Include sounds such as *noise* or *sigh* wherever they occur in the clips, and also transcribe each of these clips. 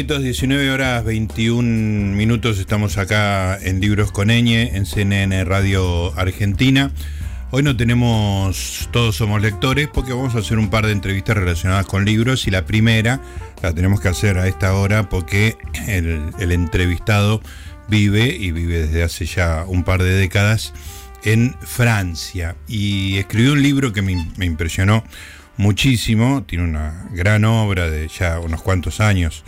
amiguitos? 19 horas 21 minutos estamos acá en Libros con Eñe, en CNN Radio Argentina. Hoy no tenemos Todos Somos Lectores porque vamos a hacer un par de entrevistas relacionadas con libros y la primera la tenemos que hacer a esta hora porque el, entrevistado vive y vive desde hace ya un par de décadas en Francia y escribió un libro que me impresionó muchísimo, tiene una gran obra de ya unos cuantos años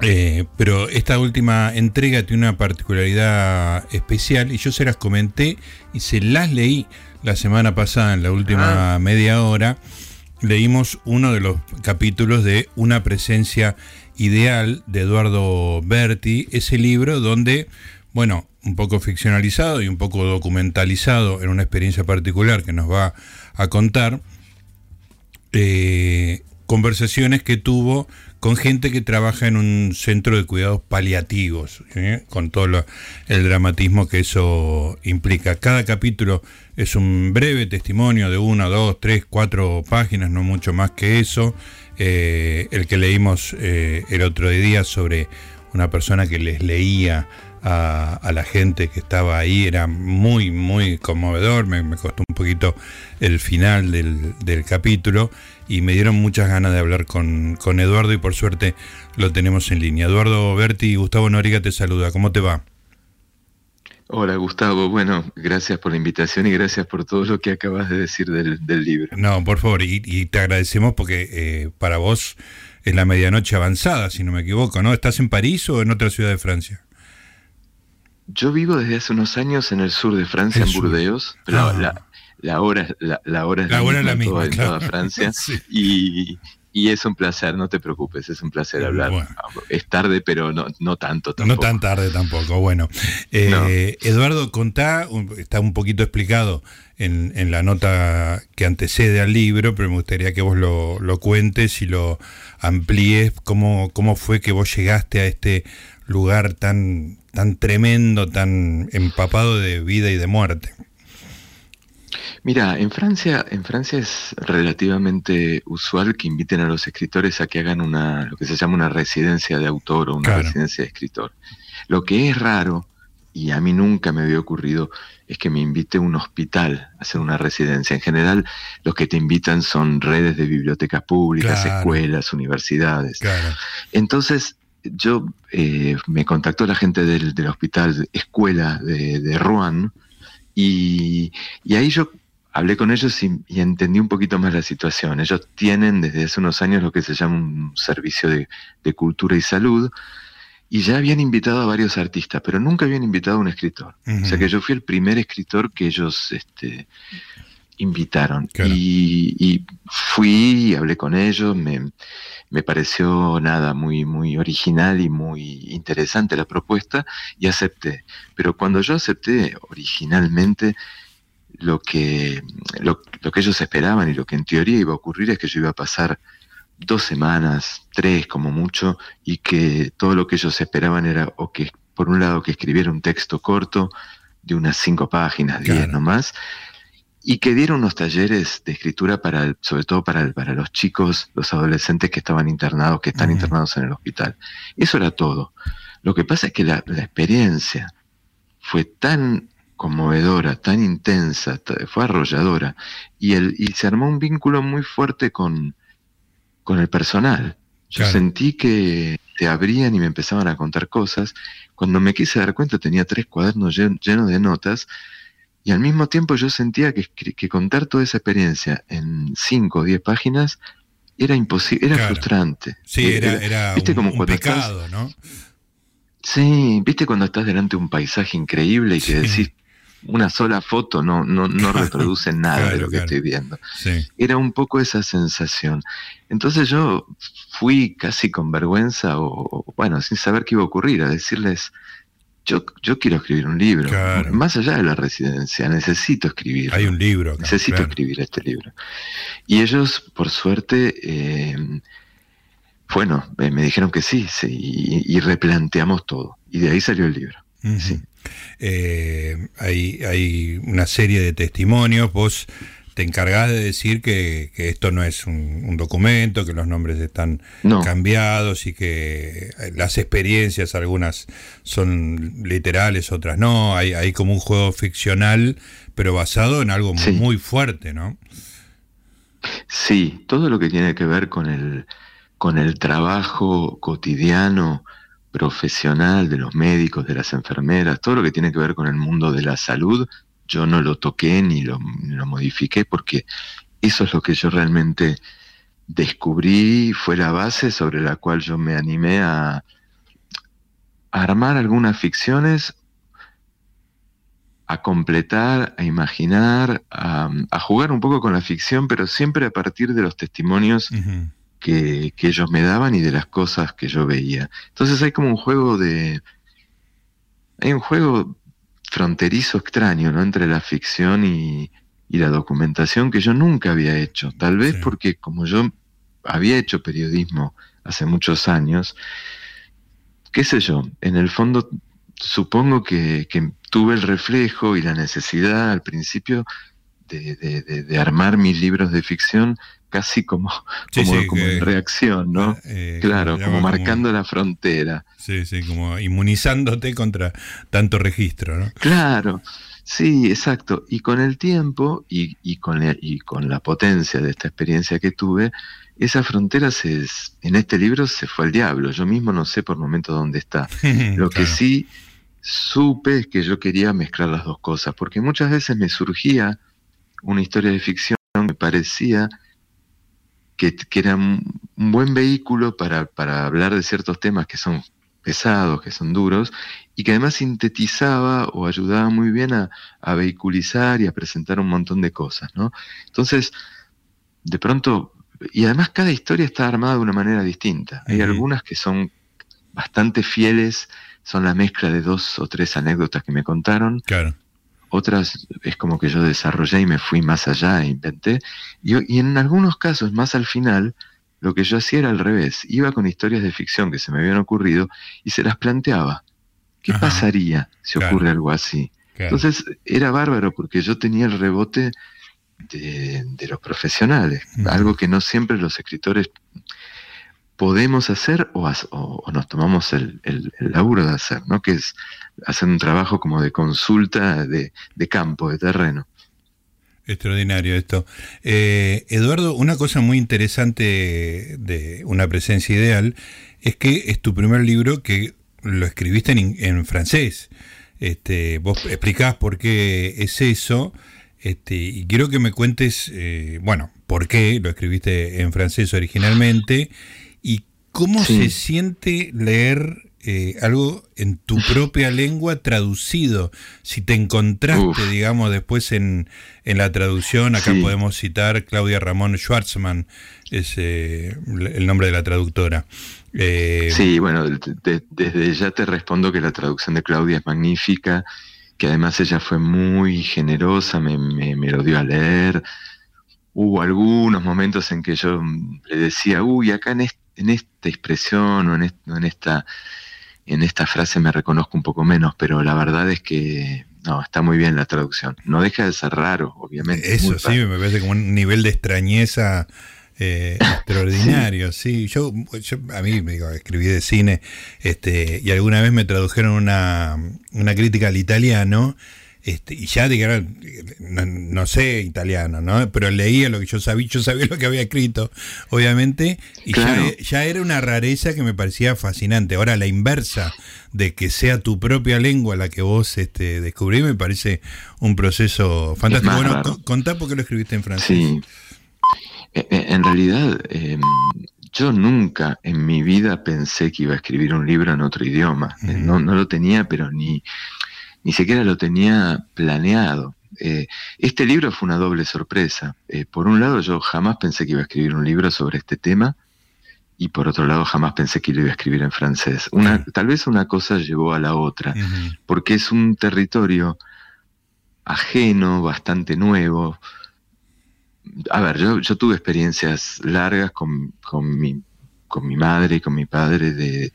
eh, pero esta última entrega tiene una particularidad especial y yo se las comenté y se las leí la semana pasada en la última ah. media hora. Leímos uno de los capítulos de Una presencia ideal de Eduardo Berti, ese libro donde, bueno, un poco ficcionalizado y un poco documentalizado en una experiencia particular que nos va a contar, eh, conversaciones que tuvo con gente que trabaja en un centro de cuidados paliativos, con todo el dramatismo que eso implica. Cada capítulo es un breve testimonio de una, dos, tres, cuatro páginas, no mucho más que eso. Eh, el que leímos eh, el otro día sobre una persona que les leía a, la gente que estaba ahí era muy, muy conmovedor. Me, costó un poquito el final del capítulo y me dieron muchas ganas de hablar con, Eduardo y por suerte lo tenemos en línea. Eduardo Berti y Gustavo Noriga te saluda. ¿Cómo te va? Hola Gustavo, bueno, gracias por la invitación y gracias por todo lo que acabas de decir del, libro. No, por favor, y, te agradecemos porque eh, para vos es la medianoche avanzada, si no me equivoco, ¿no? ¿Estás en París o en otra ciudad de Francia? Yo vivo desde hace unos años en el sur de Francia, en Burdeos, pero la, ah la hora, la, la hora es la, misma, en, toda Francia. *laughs* y, y, es un placer, no te preocupes, es un placer hablar. Es tarde, pero no, no tanto tampoco. No tan tarde tampoco, bueno. Eh, Eduardo, contá, está un poquito explicado en, en, la nota que antecede al libro, pero me gustaría que vos lo, lo cuentes y lo amplíes, cómo, cómo fue que vos llegaste a este lugar tan, tan tremendo, tan empapado de vida y de muerte. Mira, en Francia, en Francia es relativamente usual que inviten a los escritores a que hagan una, lo que se llama una residencia de autor o una residencia de escritor. Lo que es raro, y a mí nunca me había ocurrido, es que me invite un hospital a hacer una residencia. En general, los que te invitan son redes de bibliotecas públicas, escuelas, universidades. Entonces, yo eh, me contactó la gente del, hospital escuela de, Rouen y, y, ahí yo hablé con ellos y, entendí un poquito más la situación. Ellos tienen desde hace unos años lo que se llama un servicio de, cultura y salud y ya habían invitado a varios artistas, pero nunca habían invitado a un escritor. O sea que yo fui el primer escritor que ellos este, invitaron. Y, y, fui, hablé con ellos, me, me, pareció nada, muy, muy original y muy interesante la propuesta y acepté. Pero cuando yo acepté originalmente, lo que, lo, que ellos esperaban y lo que en teoría iba a ocurrir es que yo iba a pasar dos semanas, tres como mucho, y que todo lo que ellos esperaban era, o que por un lado que escribiera un texto corto de unas cinco páginas, diez nomás, y que diera unos talleres de escritura para, sobre todo para, para los chicos, los adolescentes que estaban internados, que están internados en el hospital. Eso era todo. Lo que pasa es que la, la experiencia fue tan conmovedora, tan intensa, fue arrolladora, y, el, y se armó un vínculo muy fuerte con, con el personal. Yo sentí que te abrían y me empezaban a contar cosas. Cuando me quise dar cuenta tenía tres cuadernos llenos de notas y al mismo tiempo yo sentía que, que contar toda esa experiencia en cinco o diez páginas era imposible, era frustrante. Sí, eh, era, era, ¿viste como un pecado, ¿no? Sí, viste cuando estás delante de un paisaje increíble y que decís, una sola foto no, no, no reproduce nada de lo que estoy viendo. Era un poco esa sensación. Entonces yo fui casi con vergüenza o, bueno, sin saber qué iba a ocurrir, a decirles, yo, yo quiero escribir un libro, más allá de la residencia, necesito escribir. Hay un libro. necesito escribir este libro. Y ellos, por suerte, eh, bueno, me dijeron que sí, sí y, replanteamos todo. Y de ahí salió el libro. sí. Eh, hay, hay una serie de testimonios, vos te encargás de decir que, esto no es un, documento, que los nombres están cambiados y que las experiencias, algunas son literales, otras no. Hay, hay como un juego ficcional, pero basado en algo muy fuerte, ¿no? Sí, todo lo que tiene que ver con el, con el trabajo cotidiano, profesional de los médicos, de las enfermeras, todo lo que tiene que ver con el mundo de la salud, yo no lo toqué ni lo, modifiqué porque eso es lo que yo realmente descubrí, fue la base sobre la cual yo me animé a, armar algunas ficciones, a completar, a imaginar, a, jugar un poco con la ficción, pero siempre a partir de los testimonios que, ellos me daban y de las cosas que yo veía. Entonces hay como un juego de... Hay un juego fronterizo extraño, ¿no? Entre la ficción y, la documentación que yo nunca había hecho. Tal vez porque como yo había hecho periodismo hace muchos años, qué sé yo, en el fondo supongo que, tuve el reflejo y la necesidad al principio de, armar mis libros de ficción casi como, *laughs* como, en reacción, ¿no? Ah, eh, claro, como marcando la frontera. Sí, sí, como inmunizándote contra tanto registro, ¿no? Claro, sí, exacto. Y con el tiempo y, y, con, la, y con la potencia de esta experiencia que tuve, esa frontera se, en este libro se fue al diablo. Yo mismo no sé por momento dónde está. *laughs* Lo que sí supe es que yo quería mezclar las dos cosas, porque muchas veces me surgía una historia de ficción me parecía que, era un buen vehículo para, hablar de ciertos temas que son pesados, que son duros, y que además sintetizaba o ayudaba muy bien a, vehiculizar y a presentar un montón de cosas, ¿no? Entonces, de pronto, y además cada historia está armada de una manera distinta. Hay algunas que son bastante fieles, son la mezcla de dos o tres anécdotas que me contaron. Claro otras es como que yo desarrollé y me fui más allá e inventé. Y, en algunos casos, más al final, lo que yo hacía era al revés. Iba con historias de ficción que se me habían ocurrido y se las planteaba. ¿Qué pasaría si ocurre algo así? Entonces era bárbaro porque yo tenía el rebote de, los profesionales, algo que no siempre los escritores podemos hacer o, nos tomamos el, el, laburo de hacer, ¿no? que es hacer un trabajo como de consulta de, campo, de terreno. Extraordinario esto. Eh, Eduardo, una cosa muy interesante de Una presencia ideal es que es tu primer libro que lo escribiste en, francés. Este, vos explicás por qué es eso. Este, y quiero que me cuentes, eh, bueno, por qué lo escribiste en francés originalmente y cómo se siente leer eh, algo en tu propia lengua traducido. Si te encontraste, digamos, después en, en, la traducción, acá podemos citar Claudia Ramón Schwartzman, es eh, el nombre de la traductora. Eh, sí, bueno, desde ya te respondo que la traducción de Claudia es magnífica, que además ella fue muy generosa, me, me lo dio a leer. Hubo algunos momentos en que yo le decía, uy, acá en, en esta expresión o en, en esta en esta frase me reconozco un poco menos, pero la verdad es que no, está muy bien la traducción. No deja de ser raro, obviamente. Eso sí, me parece como un nivel de extrañeza eh, *laughs* extraordinario, sí. Yo, yo, a mí digo, escribí de cine este, y alguna vez me tradujeron una, una crítica al italiano este, y ya dijeron, no, sé italiano, ¿no? Pero leía lo que yo sabía, yo sabía lo que había escrito, obviamente, y ya, era una rareza que me parecía fascinante. Ahora, la inversa de que sea tu propia lengua la que vos este, descubrí, me parece un proceso fantástico. Bueno, contá por qué lo escribiste en francés. Sí. E, e, en realidad, em, yo nunca en mi vida pensé que iba a escribir un libro en otro idioma. no, no lo tenía, pero ni ni siquiera lo tenía planeado. Eh, este libro fue una doble sorpresa. Eh, por un lado, yo jamás pensé que iba a escribir un libro sobre este tema, y por otro lado, jamás pensé que lo iba a escribir en francés. Una, Tal vez una cosa llevó a la otra, porque es un territorio ajeno, bastante nuevo. A ver, yo, yo tuve experiencias largas con, con mi con mi madre y con mi padre de,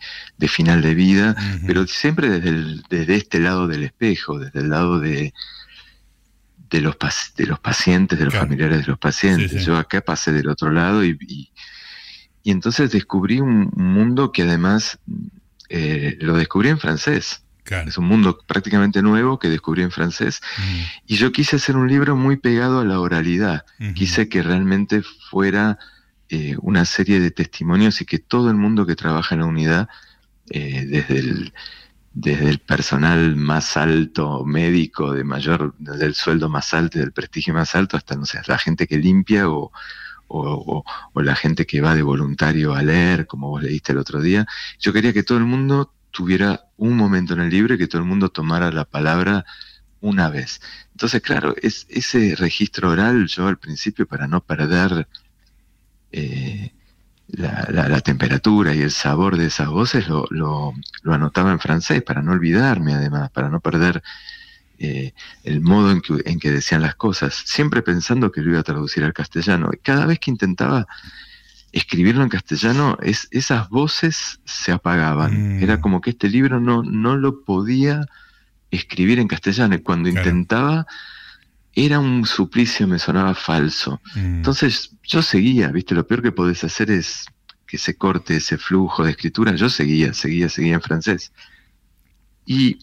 final de vida, pero siempre desde, desde este lado del espejo, desde el lado de, de los, de los pacientes, de los familiares de los pacientes. Yo acá pasé del otro lado y, y, entonces descubrí un mundo que además eh, lo descubrí en francés. Es un mundo prácticamente nuevo que descubrí en francés. Y yo quise hacer un libro muy pegado a la oralidad. Quise que realmente fuera eh, una serie de testimonios y que todo el mundo que trabaja en la unidad, eh, desde, el, desde el personal más alto, médico, de mayor, desde el sueldo más alto, del prestigio más alto, hasta no sé, la gente que limpia o, o, la gente que va de voluntario a leer, como vos leíste el otro día. Yo quería que todo el mundo tuviera un momento en el libro y que todo el mundo tomara la palabra una vez. Entonces, claro, es, ese registro oral, yo al principio, para no perder eh, la, temperatura y el sabor de esas voces, lo, lo, anotaba en francés, para no olvidarme además, para no perder eh, el modo en que, en que decían las cosas, siempre pensando que lo iba a traducir al castellano. Y cada vez que intentaba escribirlo en castellano, es, esas voces se apagaban. Mm. Era como que este libro no, no lo podía escribir en castellano. Y cuando intentaba, era un suplicio, me sonaba falso. Mm. Entonces yo seguía, ¿viste? Lo peor que podés hacer es que se corte ese flujo de escritura. Yo seguía, seguía, seguía en francés. Y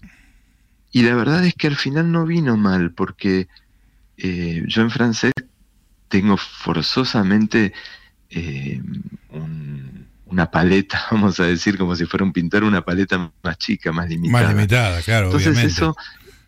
y la verdad es que al final no vino mal, porque eh, yo en francés tengo forzosamente eh, una paleta, *laughs* vamos a decir, como si fuera un pintor, una paleta más chica, más limitada. Más limitada, claro. Entonces eso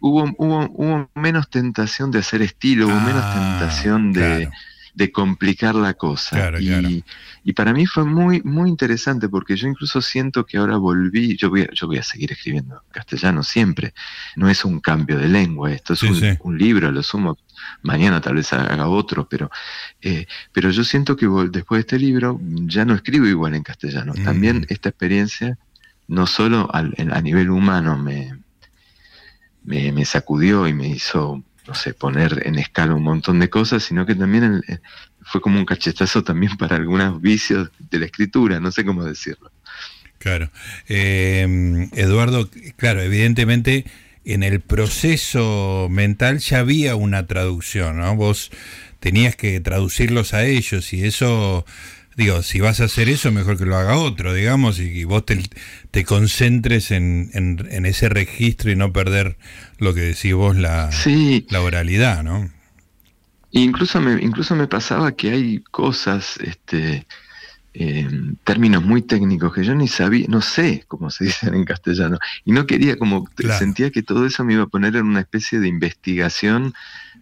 hubo, hubo, menos tentación de hacer estilo, hubo menos ah, tentación de, de complicar la cosa. y, y, para mí fue muy, muy interesante porque yo incluso siento que ahora volví, yo voy a, yo voy a seguir escribiendo castellano siempre, no es un cambio de lengua, esto es un, libro, lo sumo, mañana tal vez haga otro, pero, eh, pero yo siento que después de este libro ya no escribo igual en castellano. Mm. También esta experiencia, no solo a, a nivel humano me, me, sacudió y me hizo no sé, poner en escala un montón de cosas, sino que también fue como un cachetazo también para algunos vicios de la escritura, no sé cómo decirlo. Claro. Eh, Eduardo, claro, evidentemente en el proceso mental ya había una traducción, ¿no? Vos tenías que traducirlos a ellos y eso digo, si vas a hacer eso, mejor que lo haga otro, digamos, y, vos te, concentres en, en, ese registro y no perder lo que decís vos, la, la oralidad, ¿no? Incluso me, incluso me pasaba que hay cosas, este, eh, términos muy técnicos que yo ni sabía, no sé cómo se *laughs* dicen en castellano, y no quería, como sentía que todo eso me iba a poner en una especie de investigación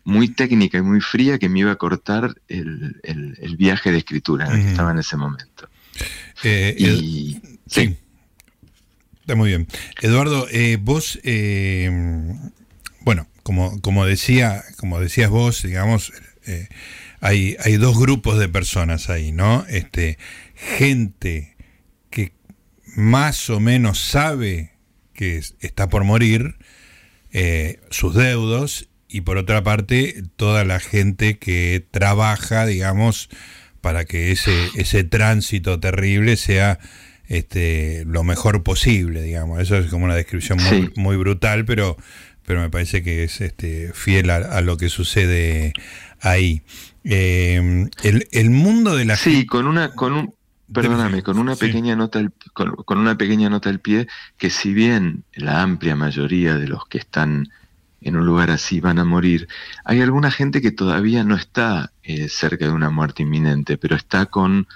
muy técnica y muy fría que me iba a cortar el, el, viaje de escritura en el que estaba en ese momento. Eh, y, sí. Está muy bien. Eduardo, eh, vos, eh, bueno, como, como, decía, como decías vos, digamos, hay, hay dos grupos de personas ahí, ¿no? Este, gente que más o menos sabe que está por morir, sus deudos, y por otra parte toda la gente que trabaja, digamos, para que ese, ese tránsito terrible sea este, lo mejor posible, digamos. Eso es como una descripción muy, muy brutal, pero, pero me parece que es este, fiel a, lo que sucede ahí. Eh, el, mundo de la sí, con una, con un, perdóname, con una pequeña nota, con, con una pequeña nota al pie, que si bien la amplia mayoría de los que están en un lugar así van a morir. Hay alguna gente que todavía no está eh, cerca de una muerte inminente, pero está con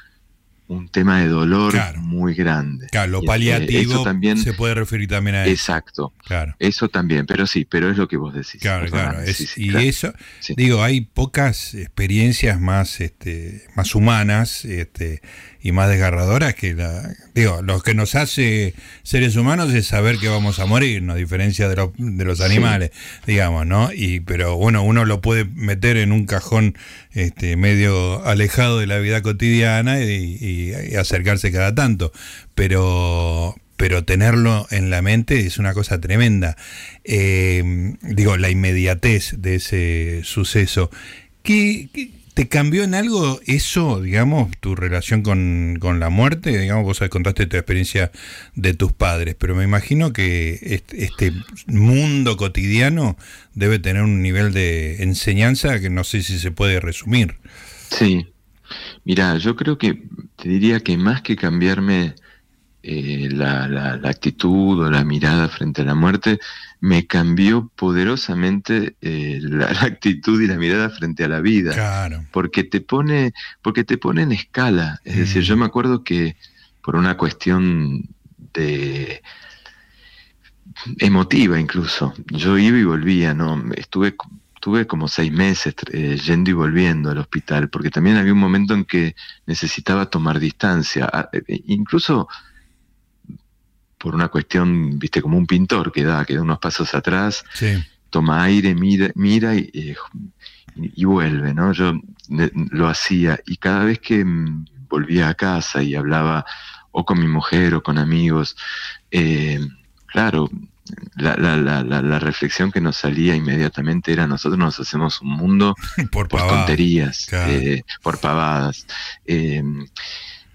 un tema de dolor muy grande. Claro, lo paliativo también, se puede referir también a eso. Exacto. Claro. Eso también, pero sí, pero es lo que vos decís. Claro, claro. y eso, digo, hay pocas experiencias más, este, más humanas, este, y más desgarradoras que la. Digo, lo que nos hace seres humanos es saber que vamos a morir, ¿no? A diferencia de, de los animales, digamos, ¿no? Y, pero bueno, uno lo puede meter en un cajón este, medio alejado de la vida cotidiana y, acercarse cada tanto. Pero, pero tenerlo en la mente es una cosa tremenda. Eh, digo, la inmediatez de ese suceso. ¿Qué, qué ¿Te cambió en algo eso, digamos, tu relación con, la muerte? Digamos, vos contaste tu experiencia de tus padres, pero me imagino que este, mundo cotidiano debe tener un nivel de enseñanza que no sé si se puede resumir. Sí, mira, yo creo que te diría que más que cambiarme eh, la, la, actitud o la mirada frente a la muerte, me cambió poderosamente eh, la, actitud y la mirada frente a la vida. Claro. Porque te pone, porque te pone en escala. Es decir, yo mm. me acuerdo que por una cuestión de emotiva incluso, yo iba y volvía, ¿no? Estuve estuve como seis meses eh, yendo y volviendo al hospital, porque también había un momento en que necesitaba tomar distancia. Ah, incluso por una cuestión, viste, como un pintor que da, que da unos pasos atrás, toma aire, mira, mira y, y, vuelve, ¿no? Yo lo hacía y cada vez que mm, volvía a casa y hablaba o con mi mujer o con amigos, eh, claro, la, la, la, la, reflexión que nos salía inmediatamente era nosotros nos hacemos un mundo *laughs* por, tonterías, eh, por pavadas. Eh,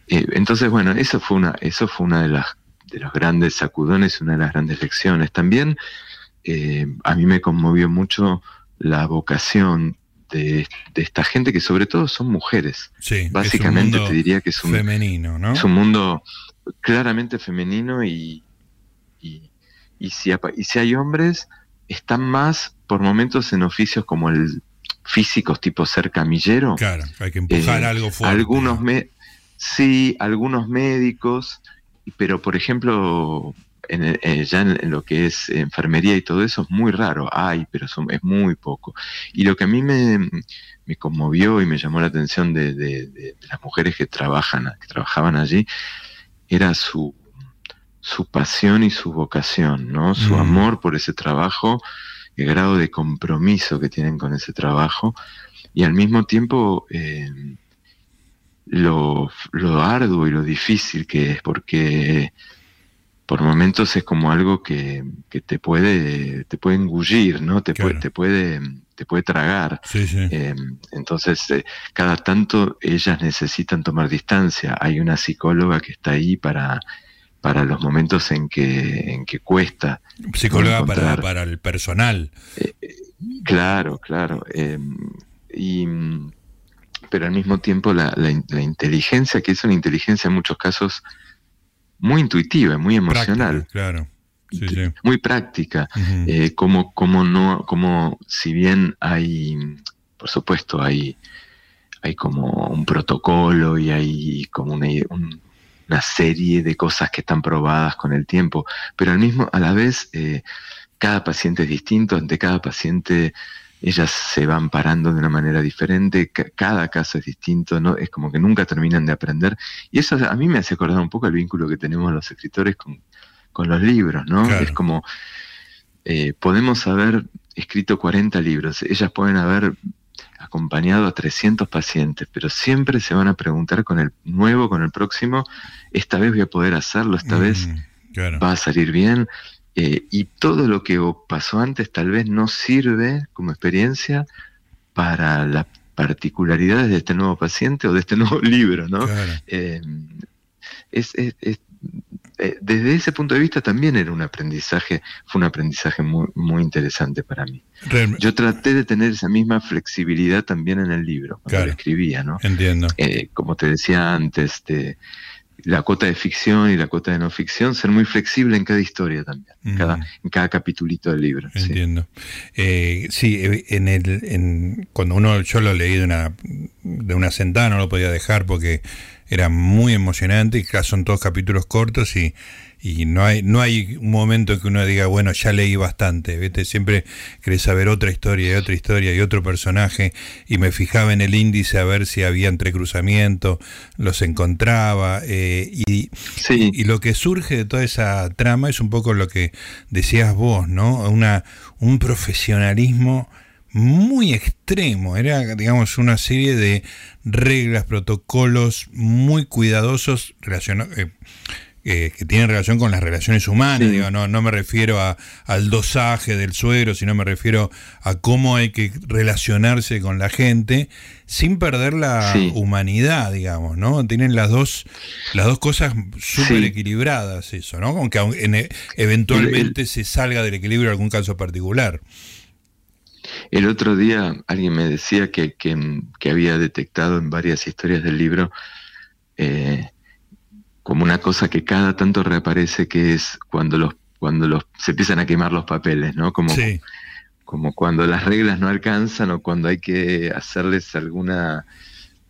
entonces, bueno, eso fue una, eso fue una de las de los grandes sacudones, una de las grandes lecciones. También eh, a mí me conmovió mucho la vocación de, esta gente que sobre todo son mujeres. Sí, Básicamente te diría que es un femenino, ¿no? Es un mundo claramente femenino y, y, y, si, y si hay hombres, están más por momentos en oficios como el físicos tipo ser camillero. Claro, hay que empujar eh, algo fuerte. Algunos me, sí, algunos médicos pero por ejemplo, en, eh, ya en, lo que es enfermería y todo eso es muy raro, hay, pero son, es muy poco. Y lo que a mí me, conmovió y me llamó la atención de, las mujeres que trabajan, que trabajaban allí, era su, su pasión y su vocación, ¿no? Su mm. amor por ese trabajo, el grado de compromiso que tienen con ese trabajo, y al mismo tiempo eh, lo, lo arduo y lo difícil que es, porque por momentos es como algo que, que te puede te puede engullir, ¿no? Te, puede, te puede te puede tragar. Em, entonces, eh, cada tanto ellas necesitan tomar distancia. Hay una psicóloga que está ahí para, para los momentos en que, en que cuesta. Psicóloga para, para el personal. Eh, eh, claro, claro. Em, y pero al mismo tiempo la, inteligencia, que es una inteligencia en muchos casos muy intuitiva, muy emocional. claro. Muy práctica, eh, como, como no, como si bien hay, por supuesto, hay, hay como un protocolo y hay como una, una serie de cosas que están probadas con el tiempo, pero al mismo, a la vez, eh, cada paciente es distinto, ante cada paciente ellas se van parando de una manera diferente, cada caso es distinto, ¿no? Es como que nunca terminan de aprender. Y eso a mí me hace acordar un poco el vínculo que tenemos los escritores con, los libros, ¿no? Es como, eh, podemos haber escrito 40 libros, ellas pueden haber acompañado a 300 pacientes, pero siempre se van a preguntar con el nuevo, con el próximo, esta vez voy a poder hacerlo, esta vez mm, va a salir bien. Eh, y todo lo que pasó antes tal vez no sirve como experiencia para las particularidades de este nuevo paciente o de este *laughs* nuevo libro, ¿no? Eh, es, eh, desde ese punto de vista también era un aprendizaje, fue un aprendizaje muy, muy interesante para mí. Yo traté de tener esa misma flexibilidad también en el libro, cuando lo escribía, ¿no? Entiendo. como te decía antes, de la cuota de ficción y la cuota de no ficción, ser muy flexible en cada historia también, en, cada, en cada capitulito del libro. Entiendo. Sí, eh, sí eh, en el, en, cuando uno, yo lo leí de una, de una sentada, no lo podía dejar porque era muy emocionante, y son todos capítulos cortos y y no hay, no hay un momento que uno diga, bueno, ya leí bastante, ¿viste? Siempre querés saber otra historia y otra historia y otro personaje, y me fijaba en el índice a ver si había entrecruzamiento, los encontraba, eh, y, y, lo que surge de toda esa trama es un poco lo que decías vos, ¿no? Una, un profesionalismo muy extremo, era digamos una serie de reglas, protocolos muy cuidadosos relacionados... Eh, que tienen relación con las relaciones humanas, digo, no, no me refiero a, al dosaje del suero, sino me refiero a cómo hay que relacionarse con la gente sin perder la humanidad, digamos, ¿no? Tienen las dos, las dos cosas súper equilibradas, eso, ¿no? Aunque e, eventualmente se salga del equilibrio en algún caso particular. El otro día alguien me decía que, que, había detectado en varias historias del libro eh, como una cosa que cada tanto reaparece, que es cuando los cuando los se empiezan a quemar los papeles, ¿no? Como, como cuando las reglas no alcanzan o cuando hay que hacerles alguna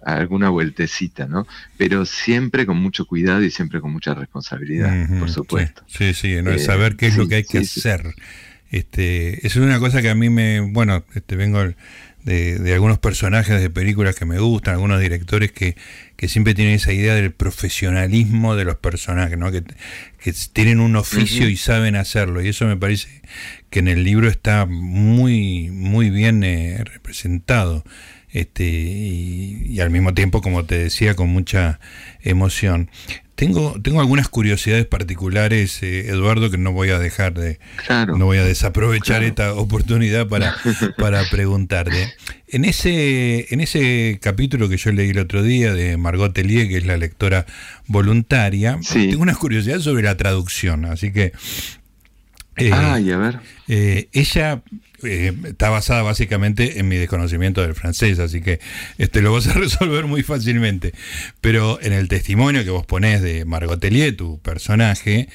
alguna vueltecita, ¿no? Pero siempre con mucho cuidado y siempre con mucha responsabilidad, por supuesto. Sí, sí, ¿no? es saber qué es lo que hay que hacer. Este, es una cosa que a mí me, bueno, este, vengo de, algunos personajes de películas que me gustan, algunos directores que, que siempre tienen esa idea del profesionalismo de los personajes, ¿no? que, que tienen un oficio y saben hacerlo. Y eso me parece que en el libro está muy, muy bien eh, representado. Este, y, al mismo tiempo, como te decía, con mucha emoción. Tengo, tengo algunas curiosidades particulares, eh, Eduardo, que no voy a dejar de, no voy a desaprovechar esta oportunidad para, *laughs* para preguntarte. En ese, en ese capítulo que yo leí el otro día de Margot Tellier, que es la lectora voluntaria, tengo unas curiosidades sobre la traducción, así que eh, a ver. Eh, ella eh, está basada básicamente en mi desconocimiento del francés, así que este, lo vas a *laughs* resolver muy fácilmente. Pero en el testimonio que vos ponés de Margot Tellier, tu personaje,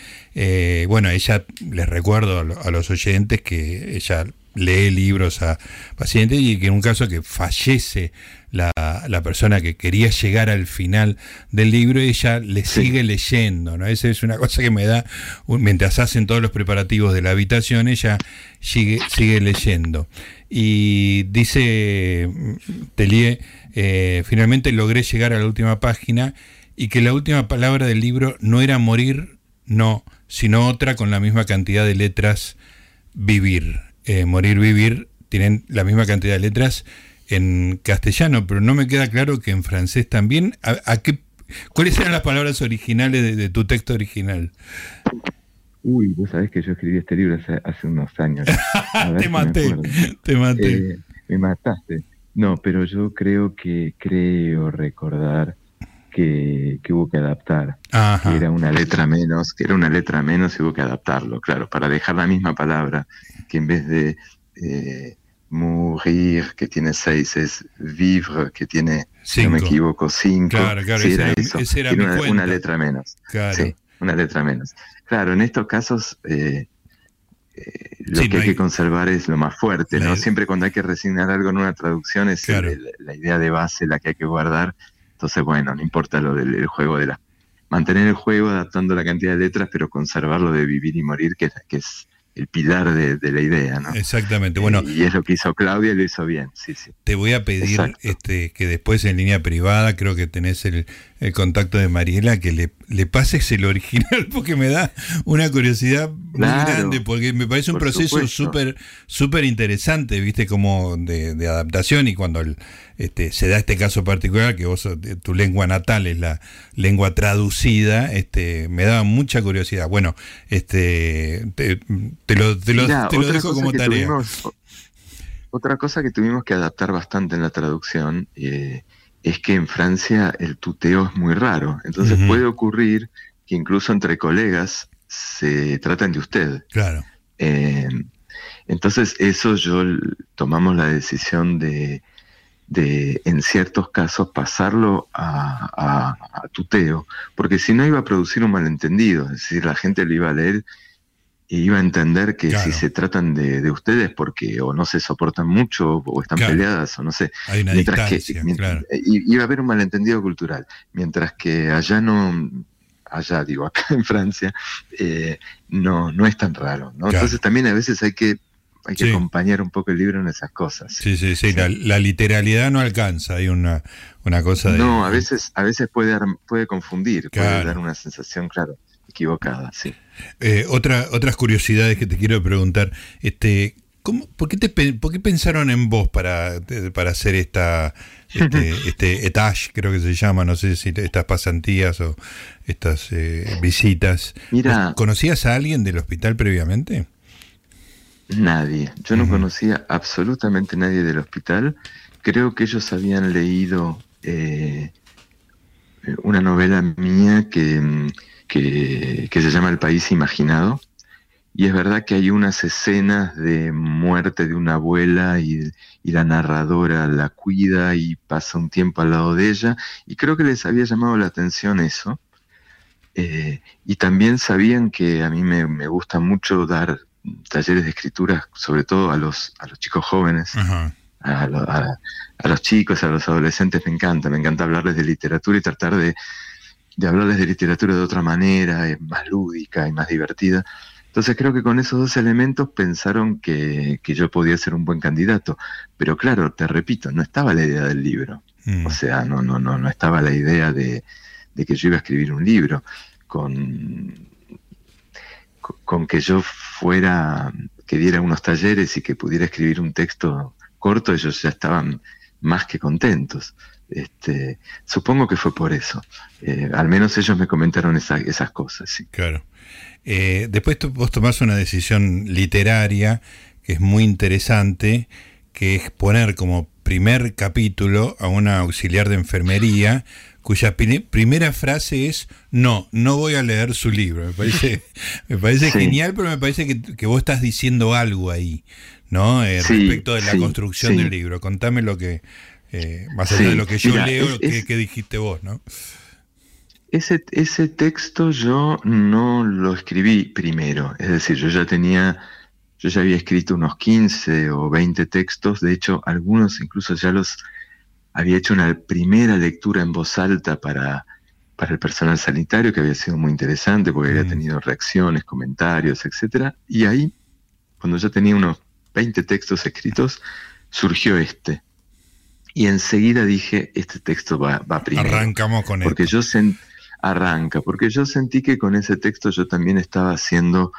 bueno, ella, les recuerdo a, los oyentes que ella lee libros a pacientes y que en un caso que fallece la, la, persona que quería llegar al final del libro, ella le sigue leyendo, ¿no? Esa es una cosa que me da, mientras hacen todos los preparativos de la habitación, ella sigue, sigue leyendo. Y dice Telie, eh, finalmente logré llegar a la última página y que la última palabra del libro no era morir, no, sino otra con la misma cantidad de letras, vivir. Eh, morir, vivir, tienen la misma cantidad de letras en castellano, pero no me queda claro que en francés también. ¿A, qué, ¿Cuáles eran las palabras originales de, tu texto original? Uy, vos sabés que yo escribí este libro hace, unos años. *laughs* te maté, te maté. Eh, me mataste. No, pero yo creo que creo recordar que, hubo que adaptar. Que era una letra menos, que era una letra menos y hubo que adaptarlo, claro, para dejar la misma palabra que en vez de eh, mourir, que tiene seis, es vivre, que tiene, si no me equivoco, cinco. Claro, claro, sí, era, eso. una, letra menos. Claro. Sí, una letra menos. Claro, en estos casos eh, eh, lo que hay, que conservar es lo más fuerte, ¿no? Siempre cuando hay que resignar algo en una traducción es la idea de base la que hay que guardar. Entonces, bueno, no importa lo del juego de la... Mantener el juego adaptando la cantidad de letras, pero conservarlo de vivir y morir, que, que es el pilar de, la idea, ¿no? Exactamente. Bueno, y es lo que hizo Claudia y lo hizo bien, sí, sí. Te voy a pedir este, que después en línea privada, creo que tenés el, el contacto de Mariela, que le, le, pases el original, *laughs* porque me da una curiosidad muy grande, porque me parece un proceso súper súper interesante, viste, como de, de adaptación y cuando el, este, se da este caso particular, que vos, tu lengua natal es la lengua traducida, este, me daba mucha curiosidad. Bueno, este, te, lo, te lo, dejo como tarea. otra cosa que tuvimos que adaptar bastante en la traducción eh, es que en Francia el tuteo es muy raro. Entonces puede ocurrir que incluso entre colegas se tratan de usted. Claro. Eh, entonces eso yo tomamos la decisión de de, en ciertos casos, pasarlo a, tuteo, porque si no iba a producir un malentendido, es decir, la gente lo iba a leer iba a entender que si se tratan de, ustedes porque o no se soportan mucho o están peleadas o no sé, mientras que iba a haber un malentendido cultural, mientras que allá no allá digo *laughs* acá en Francia eh, no no es tan raro, ¿no? Entonces también a veces hay que hay que acompañar un poco el libro en esas cosas. Sí, sí, sí, La, literalidad no alcanza, hay una, una cosa de... No, a veces, a veces puede, puede confundir, puede dar una sensación, claro, equivocada, sí. Eh, otra, otras curiosidades que te quiero preguntar, este, por, qué te, ¿Por qué pensaron en vos para, para hacer esta este, *laughs* este etage, creo que se llama, no sé si estas pasantías o estas eh, visitas? Mira, ¿Conocías a alguien del hospital previamente? Nadie. Yo no conocía absolutamente nadie del hospital. Creo que ellos habían leído eh, una novela mía que, que, que se llama El País Imaginado y es verdad que hay unas escenas de muerte de una abuela y, la narradora la cuida y pasa un tiempo al lado de ella. Y creo que les había llamado la atención eso. Eh, y también sabían que a mí me, gusta mucho dar talleres de escritura, sobre todo a los, a los chicos jóvenes. A, los chicos, a los adolescentes me encanta, me encanta hablarles de literatura y tratar de, de hablarles de literatura de otra manera, eh, más lúdica y más divertida. Entonces creo que con esos dos elementos pensaron que, yo podía ser un buen candidato. Pero claro, te repito, no estaba la idea del libro. Mm. O sea, no, no, no, no estaba la idea de, que yo iba a escribir un libro. Con, con que yo fuera, que diera unos talleres y que pudiera escribir un texto corto, ellos ya estaban más que contentos. Este, supongo que fue por eso. Eh, al menos ellos me comentaron esas cosas. Sí. Claro. Eh, después vos tomás una decisión literaria que es muy interesante, que es poner como primer capítulo a una auxiliar de enfermería cuya primera frase es no, no voy a leer su libro. Me parece, *laughs* me parece genial, pero me parece que, vos estás diciendo algo ahí, ¿no? Eh, respecto de la construcción del libro. Contame lo que, eh, más allá de lo que yo leo, lo que, dijiste vos, ¿no? Ese, ese texto yo no lo escribí primero, es decir, yo ya tenía, yo ya había escrito unos 15 o 20 textos, de hecho algunos incluso ya los había hecho una primera lectura en voz alta para, para el personal sanitario, que había sido muy interesante porque había mm. tenido reacciones, comentarios, etc. Y ahí, cuando ya tenía unos 20 textos escritos, surgió este. Y enseguida dije, este texto va, va primero. Arrancamos con Porque yo arranca, porque yo sentí que con ese texto yo también estaba haciendo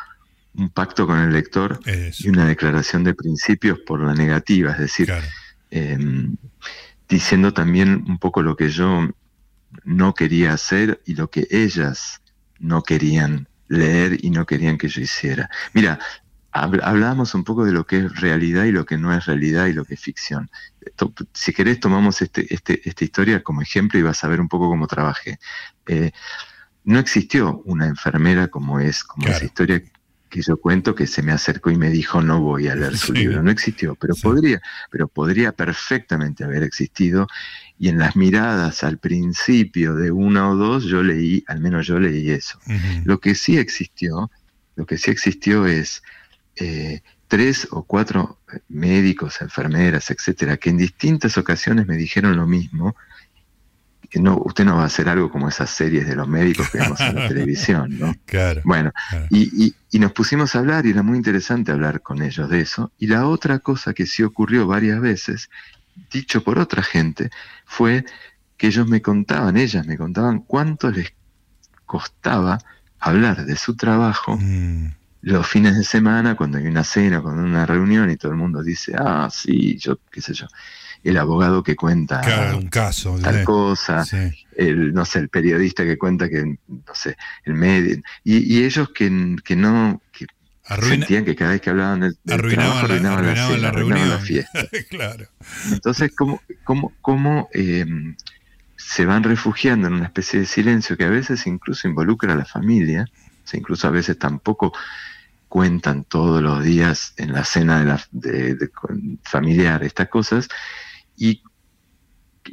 un pacto con el lector y una declaración de principios por la negativa, es decir, em, diciendo también un poco lo que yo no quería hacer y lo que ellas no querían leer y no querían que yo hiciera. Mira, hablábamos un poco de lo que es realidad y lo que no es realidad y lo que es ficción. Si querés, tomamos este, este, esta historia como ejemplo y vas a ver un poco cómo trabajé. Eh, no existió una enfermera como es, como esa historia que yo cuento que se me acercó y me dijo no voy a leer su libro. No existió, pero podría, pero podría perfectamente haber existido. Y en las miradas al principio de una o dos, yo leí, al menos yo leí eso. Lo que sí existió, lo que sí existió es eh, tres o cuatro médicos, enfermeras, etcétera, que en distintas ocasiones me dijeron lo mismo. Que no, usted no va a hacer algo como esas series de los médicos que vemos en la *laughs* televisión, ¿no? Claro. Bueno, Y, y, nos pusimos a hablar y era muy interesante hablar con ellos de eso. Y la otra cosa que sí ocurrió varias veces, dicho por otra gente, fue que ellos me contaban, ellas me contaban cuánto les costaba hablar de su trabajo. Mm los fines de semana, cuando hay una cena, cuando hay una reunión y todo el mundo dice, ah, sí, yo, qué sé yo, el abogado que cuenta un caso, tal cosa, el, no sé, el periodista que cuenta que, no sé, el medio, y, ellos que, que no, que sentían que cada vez que hablaban del, arruinaban, arruinaban, la, reunión, la fiesta. *laughs* claro. Entonces, ¿cómo, cómo, cómo eh, se van refugiando en una especie de silencio que a veces incluso involucra a la familia? O incluso a veces tampoco cuentan todos los días en la cena de, la, de, familiar estas cosas y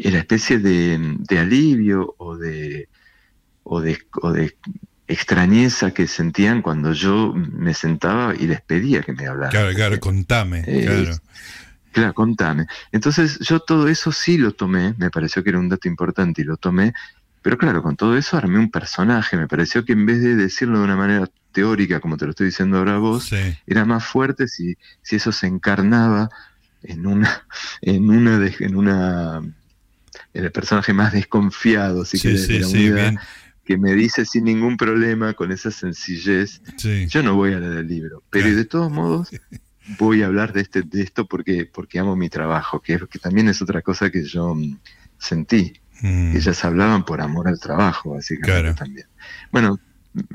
la especie de, alivio o de, o de, de extrañeza que sentían cuando yo me sentaba y les pedía que me hablaran. Claro, claro, contame. Eh, claro. Claro, contame. Entonces yo todo eso sí lo tomé, me pareció que era un dato importante y lo tomé, pero claro, con todo eso armé un personaje, me pareció que en vez de decirlo de una manera teórica, como te lo estoy diciendo ahora vos, era más fuerte si, si eso se encarnaba en una, en una, en una, en el personaje más desconfiado, si que, que me dice sin ningún problema, con esa sencillez, yo no voy a leer el libro, pero de todos modos, voy a hablar de, este, de esto porque, porque amo mi trabajo, que, que también es otra cosa que yo mm, sentí. Mm. Ellas hablaban por amor al trabajo, básicamente también. Bueno,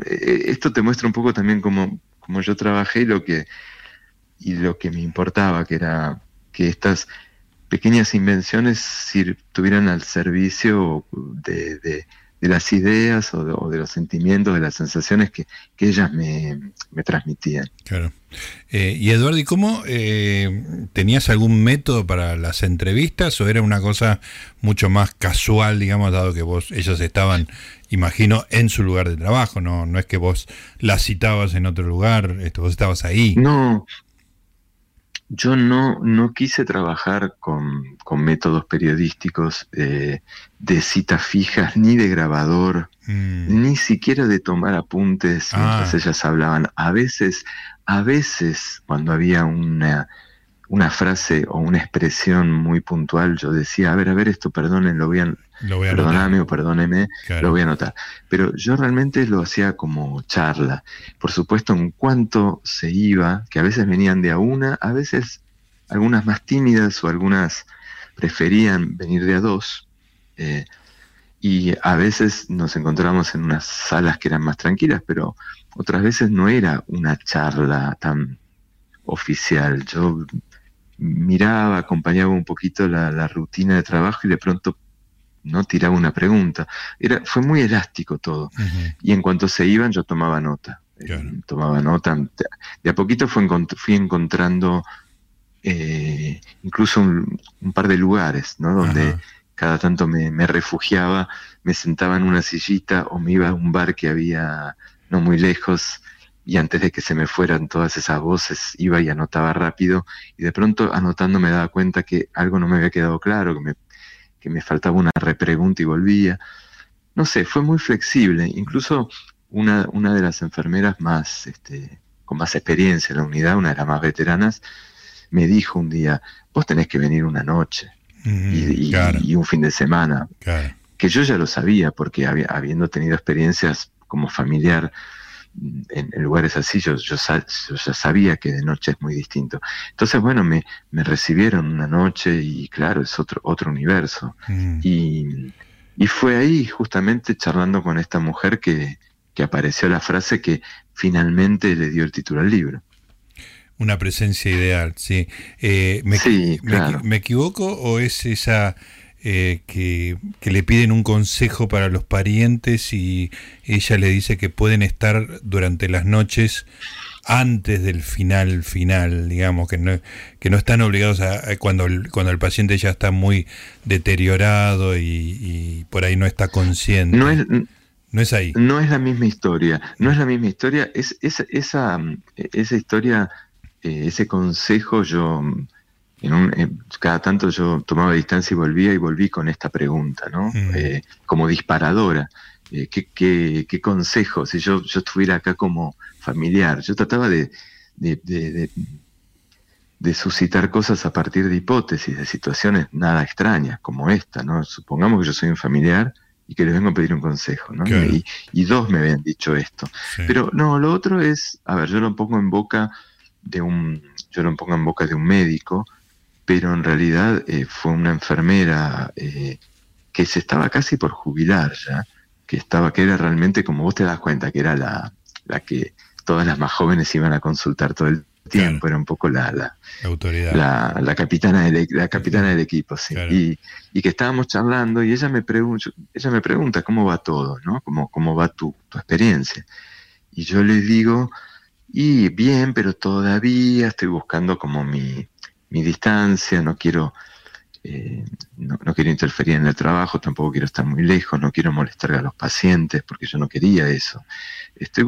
esto te muestra un poco también cómo, cómo yo trabajé y lo que y lo que me importaba, que era que estas pequeñas invenciones estuvieran al servicio de, las ideas o de, los sentimientos, de las sensaciones que, ellas me, transmitían. Claro. Eh, y Eduardo, ¿y cómo eh, tenías algún método para las entrevistas o era una cosa mucho más casual, digamos, dado que vos, ellos estaban, imagino, en su lugar de trabajo, no, no es que vos las citabas en otro lugar, esto, vos estabas ahí. No, yo no, no quise trabajar con, métodos periodísticos eh, de citas fijas, *laughs* ni de grabador, mm. ni siquiera de tomar apuntes mientras ah. ellas hablaban. A veces, a veces, cuando había una, una frase o una expresión muy puntual, yo decía, a ver, a ver, esto perdonen, lo voy a, perdóname o perdóneme, lo voy a anotar. Pero yo realmente lo hacía como charla. Por supuesto, en cuanto se iba, que a veces venían de a una, a veces algunas más tímidas o algunas preferían venir de a dos. Eh, y a veces nos encontramos en unas salas que eran más tranquilas, pero otras veces no era una charla tan oficial. Yo miraba, acompañaba un poquito la, rutina de trabajo y de pronto no tiraba una pregunta. Era, fue muy elástico todo. Y en cuanto se iban, yo tomaba nota. Eh, tomaba nota. De a poquito fui, fui encontrando eh, incluso un, par de lugares, ¿no? Donde cada tanto me, me, refugiaba, me sentaba en una sillita o me iba a un bar que había no muy lejos y antes de que se me fueran todas esas voces iba y anotaba rápido y de pronto anotando me daba cuenta que algo no me había quedado claro, que me, que me faltaba una repregunta y volvía. No sé, fue muy flexible. Incluso una, una de las enfermeras más, este, con más experiencia en la unidad, una de las más veteranas, me dijo un día, vos tenés que venir una noche y, y, un fin de semana. Que yo ya lo sabía porque habiendo tenido experiencias como familiar en, lugares así, yo, yo, ya sabía que de noche es muy distinto. Entonces, bueno, me, me recibieron una noche y claro, es otro, otro universo. Mm. Y, y, fue ahí, justamente charlando con esta mujer, que, que apareció la frase que finalmente le dio el título al libro. Una presencia ideal, sí. Eh, me, sí claro. me, equivoco o es esa eh, que, le piden un consejo para los parientes y ella le dice que pueden estar durante las noches antes del final final, digamos, que no, que no están obligados a, cuando, el, cuando el paciente ya está muy deteriorado y, por ahí no está consciente. No es, no es ahí. No es la misma historia, no es la misma historia, es, esa, esa historia, eh, ese consejo yo cada tanto yo tomaba distancia y volvía y volví con esta pregunta, ¿no? Mm. Eh, como disparadora. Eh, ¿qué, qué, consejo? Si yo, yo estuviera acá como familiar, yo trataba de, de, suscitar cosas a partir de hipótesis, de situaciones nada extrañas, como esta, ¿no? Supongamos que yo soy un familiar y que les vengo a pedir un consejo, ¿no? Y, dos me habían dicho esto. Pero no, lo otro es, a ver, yo lo pongo en boca de un, yo lo pongo en boca de un médico, pero en realidad eh, fue una enfermera eh, que se estaba casi por jubilar ya, que estaba, que era realmente, como vos te das cuenta, que era la, la que todas las más jóvenes iban a consultar todo el tiempo, era un poco la, la, autoridad. La, capitana del, la capitana del equipo, sí. Y, y, que estábamos charlando y ella me, pregunta, ella me pregunta cómo va todo, ¿no? ¿Cómo, cómo va tu, tu experiencia? Y yo le digo, y bien, pero todavía estoy buscando como mi, mi distancia, no quiero, eh, no, quiero interferir en el trabajo, tampoco quiero estar muy lejos, no quiero molestar a los pacientes, porque yo no quería eso. Estoy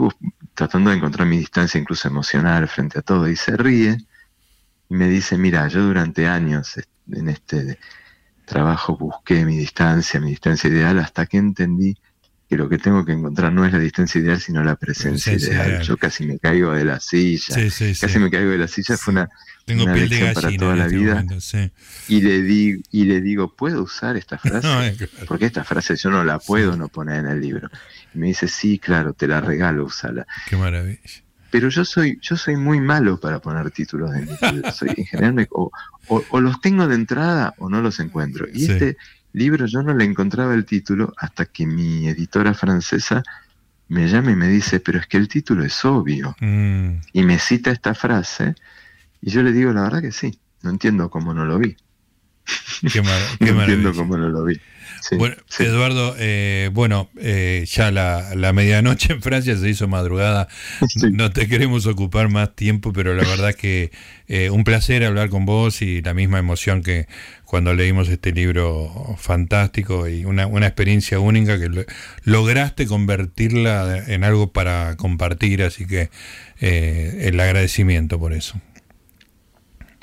tratando de encontrar mi distancia incluso emocional frente a todo, y se ríe y me dice, mira, yo durante años en este trabajo busqué mi distancia, mi distancia ideal, hasta que entendí que lo que tengo que encontrar no es la distancia ideal, sino la presencia, ideal. Yo casi me caigo de la silla, casi me caigo de la silla, fue una, tengo piel de para toda la este vida. y, le digo, y le digo, ¿puedo usar esta *laughs* frase? Porque esta frase yo no la puedo no poner en el libro. Y me dice, sí, claro, te la regalo, usala. Qué maravilla. pero yo soy, yo soy muy malo para poner títulos de mis libros. En general o, los tengo de entrada o no los encuentro. Y este libro yo no le encontraba el título hasta que mi editora francesa me llama y me dice, pero es que el título es obvio. Mm. Y me cita esta frase y yo le digo, la verdad que sí, no entiendo cómo no lo vi. Qué, *laughs* no entiendo cómo no lo vi bueno, Eduardo, eh, bueno, eh, ya la, medianoche en Francia se hizo madrugada. *laughs* No te queremos ocupar más tiempo, pero la verdad que eh, un placer hablar con vos y la misma emoción que cuando leímos este libro fantástico y una, experiencia única que lograste convertirla en algo para compartir, así que el agradecimiento por eso.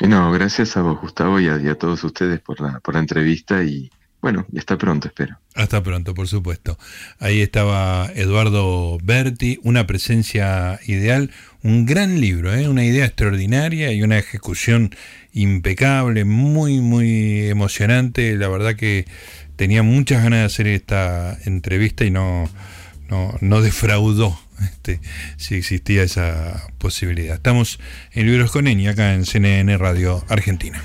No, gracias a vos, Gustavo, y a, todos ustedes por la, por la entrevista y bueno, hasta pronto, espero. Hasta pronto, por supuesto. Ahí estaba Eduardo Berti, una presencia ideal, un gran libro, ¿eh? una idea extraordinaria y una ejecución impecable, muy, muy emocionante. La verdad que tenía muchas ganas de hacer esta entrevista y no, no, no defraudó este, si existía esa posibilidad. Estamos en Libros con Eni, acá en CNN Radio Argentina.